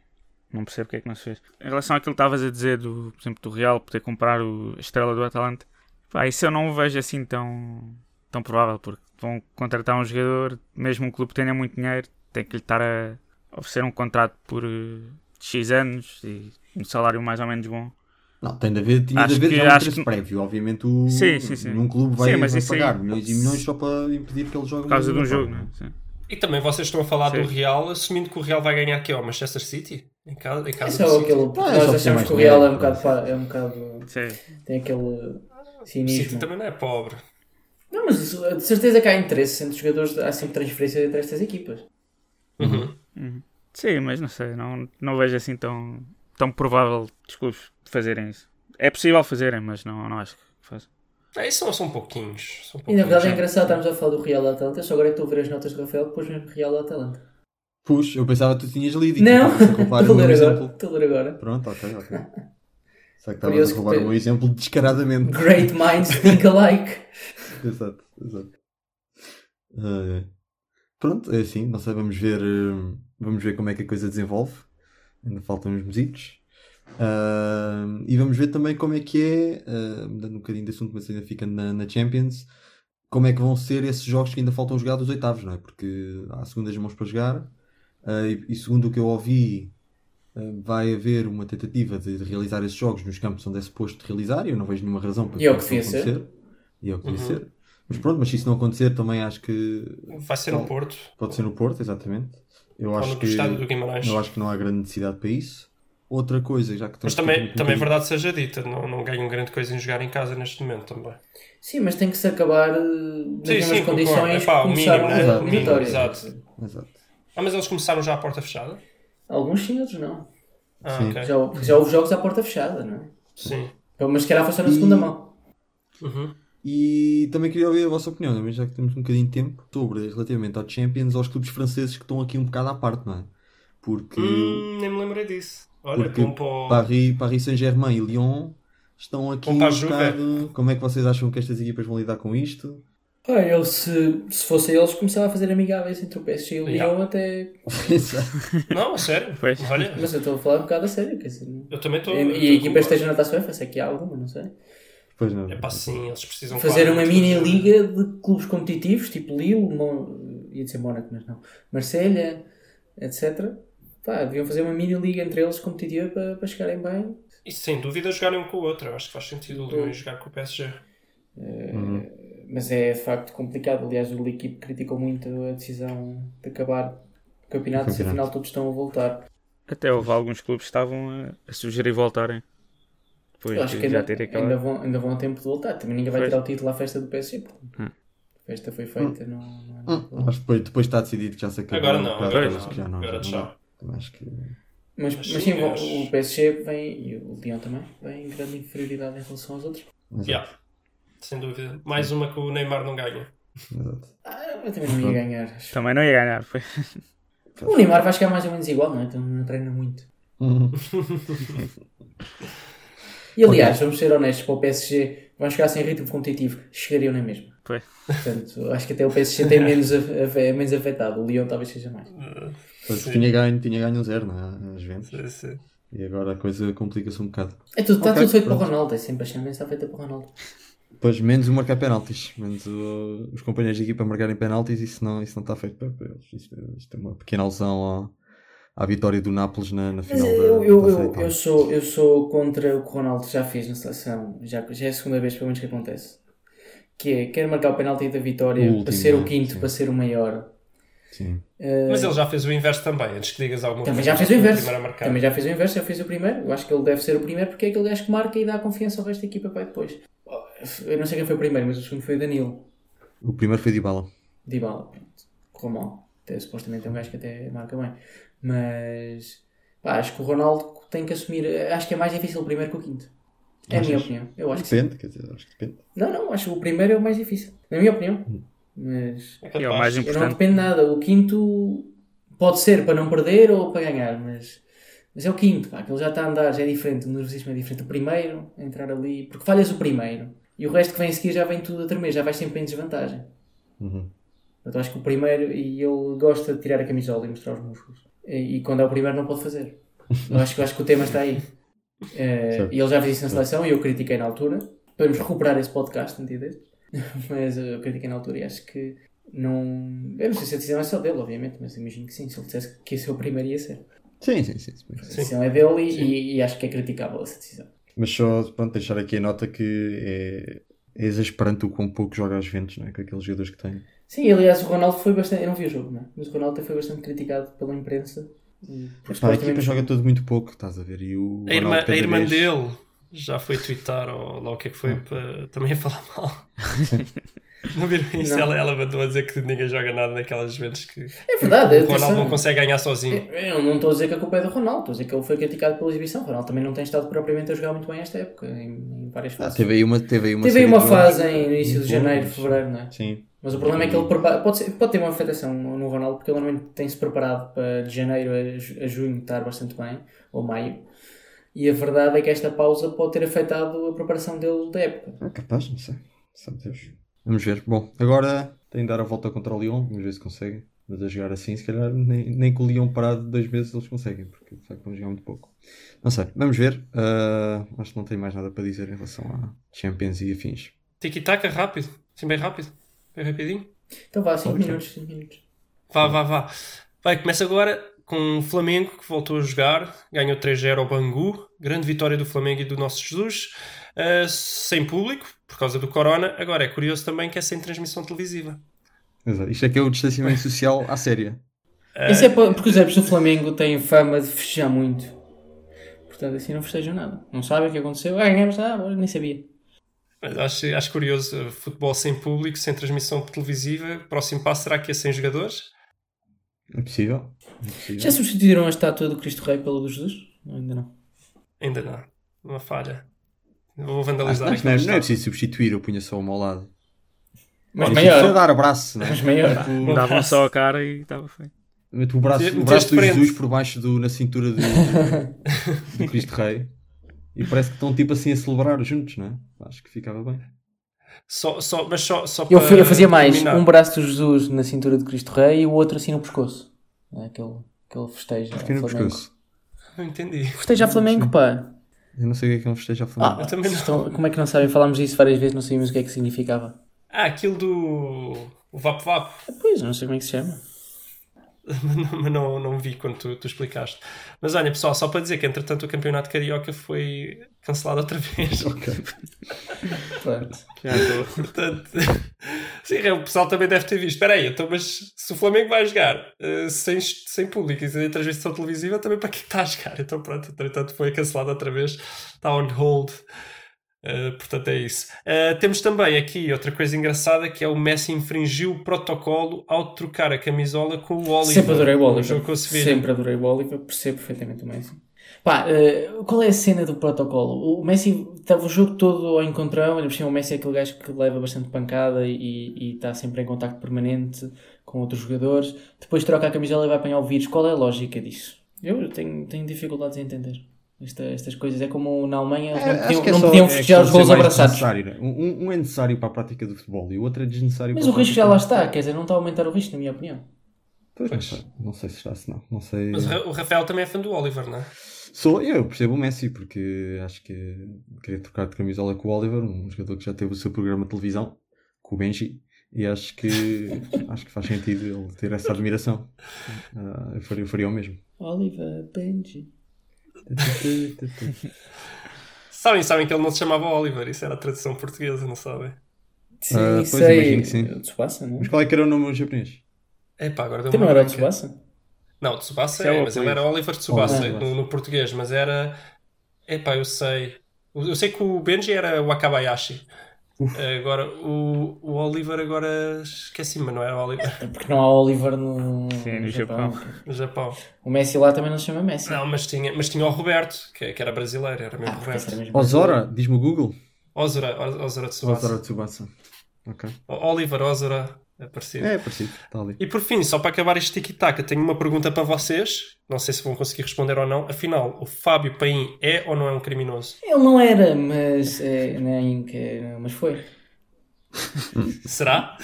não percebo porque é que não se fez. Em relação àquilo que estavas a dizer, do, por exemplo, do Real poder comprar o, a estrela do Atalanta, pá, isso eu não o vejo assim tão, tão provável, porque vão contratar um jogador, mesmo um clube que tenha muito dinheiro, tem que lhe estar a oferecer um contrato por eh, X anos e um salário mais ou menos bom. Não, tem de haver, tinha Acho de haver que- já um acho interesse que- prévio. Obviamente, o, Sim, sim, sim. num clube vai, Sim, mas vai isso aí- pagar milhões e milhões só para impedir que ele jogue Por causa de um jogo, Liverpool. não é? Sim. E também vocês estão a falar Sim. do Real, assumindo que o Real vai ganhar aqui ao Manchester City? Em casa, em casa Isso é do City. aquele. Ah, é nós só achamos que o Real é um bocado. É um bocado Sim. tem aquele O City cinismo. também não é pobre. Não, mas de certeza que há interesse entre os jogadores, há sempre transferência entre estas equipas. Uhum. Uhum. Sim, mas não sei, não, não vejo assim tão, tão provável clubes fazerem isso. É possível fazerem, mas não, não acho que fazem. É, isso são, são pouquinhos. São E na verdade é pouquinhos. engraçado, estamos a falar do Real da Atalanta, só agora é que estou a ver as notas do Rafael que pôs mesmo Real da Atalanta. Puxa, eu pensava que tu tinhas lido e Não, estou a ler agora. exemplo. Estou a ler agora. Pronto, ok, ok. *laughs* Só que estavas a roubar o meu exemplo descaradamente. Great minds think alike. *laughs* Exato, exato. É. pronto, é assim, não sei, vamos ver, eh, vamos ver como é que a coisa desenvolve. Ainda faltam uns mesitos. Ah, e vamos ver também como é que é, ah, mudando um bocadinho de assunto, mas ainda fica na, na Champions, como é que vão ser esses jogos que ainda faltam jogar dos oitavos, não é? Porque há segundas mãos para jogar, ah, e, e segundo o que eu ouvi, vai haver uma tentativa de realizar esses jogos nos campos onde é suposto realizar, e eu não vejo nenhuma razão para E é isso que ser. acontecer. E é o que devia Uhum. ser. Mas pronto, mas se isso não acontecer, também acho que Vai ser no Porto. pode ser no Porto, exatamente. Eu Ou acho no que estádio do Guimarães. eu acho que não há grande necessidade para isso. Outra coisa, já que Mas também, um também é verdade seja dita, não, não ganham grande coisa em jogar em casa neste momento também. Sim, mas tem que se acabar eh, nas Sim, sim, condições Epá, o mínimo, né? a O mínimo, exato. Exato. Ah, mas eles começaram já à porta fechada? Alguns sim, outros não. Ah, Sim. ok. Já, já houve jogos à porta fechada, não é? Sim. Mas que era a na E- segunda mão. Uhum. E também queria ouvir a vossa opinião, também já que temos um bocadinho de tempo, sobre relativamente ao Champions, aos clubes franceses que estão aqui um bocado à parte, não é? Porque Hum, nem me lembrei disso. Olha, Porque bom para o- Paris, Paris Saint-Germain e Lyon estão aqui um bocado. Como é que vocês acham que estas equipas vão lidar com isto? Ah, eu se, se fosse eles começava a fazer amigáveis entre o PSG e o Yeah. Lyon até... *laughs* Não, a sério. Pois. Olha, Mas eu estou a falar um bocado a sério, quer dizer... eu também estou. E, e a equipa esteja na Taça UEFA, se é que há alguma, não sei. Pois não. É pá, sim, eles precisam Fazer uma mini liga de clubes competitivos, tipo Lille, Mon... ia dizer Mónaco, mas não. Marselha, etc. Pá, deviam fazer uma mini liga entre eles competitiva para, para chegarem bem. E sem dúvida jogarem um com o outro. Eu acho que faz sentido o Lyon jogar com o PSG. Mas é de facto complicado. Aliás, o equipe criticou muito a decisão de acabar o campeonato, se afinal todos estão a voltar. Até houve alguns clubes que estavam a, a sugerir voltarem. Depois Eu acho que já ainda, terem ainda, vão, ainda vão a tempo de voltar. Também ninguém vai Pois. tirar o título à festa do PSG. Hum. A festa foi feita, não, não é Hum, nada. acho que depois, depois está decidido que já se acabou. Agora não, agora já- não. já não, Agora não tchau. Acho que. Mas, Mas mas sim, sim, o- o PSG vem, e o Lyon também, vem em grande inferioridade em relação aos outros. Yeah. Sem dúvida. Mais uma que o Neymar não ganha. exato. Ah, eu também não ia ganhar. acho. Também não ia ganhar. Foi. O Neymar vai chegar mais ou menos igual, não é? Então não treina muito. Uhum. *laughs* *laughs* E aliás, vamos ser honestos, para o PSG, vão chegar sem ritmo competitivo, chegariam na mesma. Portanto, acho que até o PSG tem *laughs* menos, é menos afetado. O Lyon talvez seja mais. Pois, tinha, ganho, tinha ganho um zero, não é? Às vezes. Sim, sim. E agora a coisa complica-se um bocado. É tudo, está Ok, tudo feito para o pronto. Ronaldo, é sempre a Champions está feita para o Ronaldo. Pois, menos o marcar penaltis. Menos o- os companheiros de equipa marcarem penaltis, isso não, isso não está feito para para eles. Isto, isto é uma pequena alusão à, à vitória do Nápoles na, na final da, eu, eu, da eu, Itália. eu, sou, eu sou contra o que o Ronaldo já fez na seleção. Já, já é a segunda vez, pelo menos, que acontece. Que é, quer marcar o penalti da vitória O para último, ser o não é? quinto, Sim. para ser o maior. Sim. Eh, Mas ele já fez o inverso também, antes que digas alguma Também coisa. já fez o inverso. marcar. Também já fez o inverso, já fez o primeiro. Eu acho que ele deve ser o primeiro porque é aquele gajo que marca e dá confiança ao resto da equipa para depois. Eu não sei quem foi o primeiro, mas o segundo foi o Danilo. O primeiro foi de bala. Dybala, pronto. Correu mal. Até, supostamente é um gajo que até marca bem. Mas pá, acho que o Ronaldo tem que assumir. Acho que é mais difícil o primeiro que o quinto. É a minha opinião. Eu acho que sim. Depende, quer dizer, acho que depende. Não, não, acho que o primeiro é o mais difícil. Na minha opinião. Mas É É o mais eu não importante. depende de nada. O quinto pode ser para não perder ou para ganhar, mas, mas é o quinto, pá, que ele já está a andar, já é diferente, o nervosismo é diferente. O primeiro, entrar ali, porque falhas o primeiro e o resto que vem a seguir já vem tudo a tremer, já vais sempre em desvantagem. Uhum. Portanto, acho que o primeiro, e ele gosta de tirar a camisola e mostrar os músculos. E, e quando é o primeiro, não pode fazer. Eu acho, que- eu acho que o tema está aí. Eh, Certo. e ele já fez isso na seleção e eu critiquei na altura. Podemos recuperar esse podcast um dia destes. mas eu critiquei na altura e acho que não. Eu não sei se a decisão é só dele, obviamente, mas imagino que sim. Se ele dissesse que esse é o primeiro, ia ser. Sim, sim, sim. sim. A decisão é dele e, e- acho que é criticável essa decisão. Mas só pronto, deixar aqui a nota que é, é exasperante o quão pouco joga às Ventos, não é? Com aqueles jogadores que tem. Sim, aliás, o Ronaldo foi bastante. Eu não vi o jogo, não é? Mas o Ronaldo até foi bastante criticado pela imprensa. porque Pá, a equipa joga tudo muito pouco, estás a ver? E o A irmã, a irmã vez- dele já foi twittar ou lá o que é que foi para também a falar mal. *laughs* Não viram isso? Não. Ela, ela mandou a dizer que ninguém joga nada naquelas vezes que É verdade, o Ronaldo não consegue ganhar sozinho. Eu eu não estou a dizer que a culpa é do Ronaldo, estou a dizer que ele foi criticado pela exibição. O Ronaldo também não tem estado propriamente a jogar muito bem esta época, em, em várias Ah, fases. teve aí uma, teve aí uma, Teve aí uma fase em no início de janeiro, fevereiro, não é? Sim. Mas o problema é que ele prepara- pode, ser- pode ter uma afetação no Ronaldo, porque ele normalmente tem-se preparado para de janeiro a, ju- a junho estar bastante bem, ou maio. E a verdade é que esta pausa pode ter afetado a preparação dele da época. É capaz, não sei. Sabe Deus. Vamos ver. Bom, agora tem de dar a volta contra o Lyon, vamos ver se conseguem. Mas a jogar assim, se calhar nem, nem com o Lyon parado dois meses eles conseguem, porque de facto vão jogar muito pouco. Não sei, vamos ver. Ah, acho que não tenho mais nada para dizer em relação a Champions e afins. Tiki-taka rápido, assim bem rápido, bem rapidinho. Então vá, 5 Ok. minutos, 5 minutos. Vá, vá, vá. Vai, começa agora com o Flamengo que voltou a jogar, ganhou 3-0 ao Bangu, grande vitória do Flamengo e do Nosso Jesus, ah, sem público, por causa do Corona. Agora é curioso também que é sem transmissão televisiva. Exato. Isto é que é o distanciamento social à séria. Isso é po- porque os adeptos do Flamengo têm fama de festejar muito. Portanto, assim não festejam nada. Não sabem o que aconteceu. Ah, ganhamos, ah, agora nem sabia. Acho, acho curioso, uh, futebol sem público, sem transmissão televisiva. Próximo passo será que é sem jogadores? É possível. É possível. Já substituíram a estátua do Cristo Rei pela do Jesus? Não, ainda não. Ainda não. Uma falha. Vou vandalizar não, aqui. não, é- não é preciso substituir, eu punha só uma ao lado. Mas Olha, Só maior. dar abraço, não é? Mas maior. Tipo, Davam só a cara e estava. Mete o braço, o braço do Jesus por baixo do, na cintura do, *laughs* do Cristo Rei e parece que estão tipo assim a celebrar juntos, não é? Acho que ficava bem. Só, só, mas só, só Eu, eu fazia mais terminar. um braço de Jesus na cintura de Cristo Rei e o outro assim no pescoço. É Aquele, aquele festejo. Fiquei no Flamengo. pescoço. Não entendi. Festejo a Flamengo, pá. Eu não sei o que é que é um festejo a Flamengo. Ah, Eu também não. estão- como é que não sabem? Falámos disso várias vezes, não sabíamos o que é que significava. Ah, aquilo do. O Vapo Vapo. Pois, não sei como é que se chama. *laughs* Mas não, não vi quando tu, tu explicaste. Mas olha, pessoal, só para dizer que entretanto o campeonato carioca foi cancelado outra vez. *laughs* Ok. Portanto, *laughs* sim, o pessoal também deve ter visto. Espera aí, então, mas se o Flamengo vai jogar eh, sem, sem público e sem transmissão televisiva, também para que está a jogar? Então pronto, entretanto foi cancelado outra vez. Está on hold. Eh, portanto é isso. Eh, temos também aqui outra coisa engraçada que é o Messi infringiu o protocolo ao trocar a camisola com o Oliver. Sempre adorei o Oliver. o. Sempre adorei o Oliver, percebo perfeitamente o Messi. Pá, eh, qual é a cena do protocolo? O Messi estava o jogo todo ao encontrão, ainda por cima o Messi é aquele gajo que leva bastante pancada e, e está sempre em contacto permanente com outros jogadores. Depois troca a camisola e vai apanhar o vírus. Qual é a lógica disso? Eu tenho, tenho dificuldades em entender esta- estas coisas. É como na Alemanha, eles não podiam, é não podiam é festejar os questão de gols abraçados. né? Um, um é necessário para a prática do futebol e o outro é desnecessário Mas para o risco já prática- lá está, quer dizer, não está a aumentar o risco, na minha opinião. Pois, não, Pois. sei, não sei se está, se não. Não sei. Mas o Ra- o Rafael também é fã do Oliver, não é? Sou, eu percebo o Messi, porque acho que queria trocar de camisola com o Oliver, um jogador que já teve o seu programa de televisão, com o Benji, e acho que *laughs* acho que faz sentido ele ter essa admiração. Ah, eu, faria, eu faria o mesmo. Oliver Benji. *laughs* Sabem, sabem que ele não se chamava Oliver, isso era a tradução portuguesa, não sabem? Sim, pois, sei. imagino que sim. O Tsubasa, não é? Mas qual é que era o nome japonês? Epá, agora deu uma não era. Tsubasa? Não, Tsubasa Isso é é, o mas ele era Oliver Tsubasa no, no português, mas era. Epá, eu sei. Eu sei que o Benji era o Akabayashi. Agora, o, o Oliver agora esqueci-me, mas não era o Oliver Porque não há Oliver no, Sim, no Japão. no Japão. O Messi lá também não se chama Messi. Não, mas tinha, mas tinha o Roberto, que, que era brasileiro, era mesmo Ah, Roberto. mesmo Ozora, diz-me o Google. Ozora, Ozora Tsubasa. Ozora Tsubasa. Ok. Oliver Ozora, é parecido. É, é parecido. Tá e por fim, só para acabar este tic-tac, tenho uma pergunta para vocês. Não sei se vão conseguir responder ou não. Afinal, o Fábio Paim é ou não é um criminoso? Ele não era, mas, é, né, nem, que, mas foi. *laughs* Será?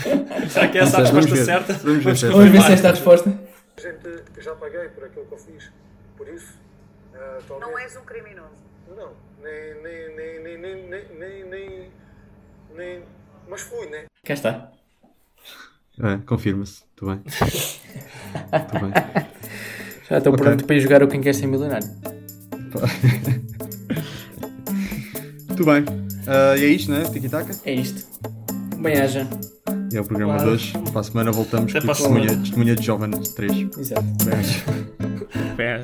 Será que é essa a resposta ver. certa? Vamos ver, Vamos é ver se é esta a resposta. Gente, já paguei por aquilo que eu fiz. Por isso. Uh. Não és um criminoso. Não, nem. nem, nem, nem, nem, nem, nem, nem mas fui, né? Cá está. É, confirma-se. Muito bem. *laughs* Muito bem. Já estou Ok. pronto para ir jogar o Quem Quer Ser Milionário. *laughs* Muito bem. Ah, e é isto, né? Tiki-taka? É isto. Bem-aja. E é o programa Claro. de hoje. Para a semana voltamos Até com para a testemunha, testemunha de jovens 3. Exato. Bem. Pera.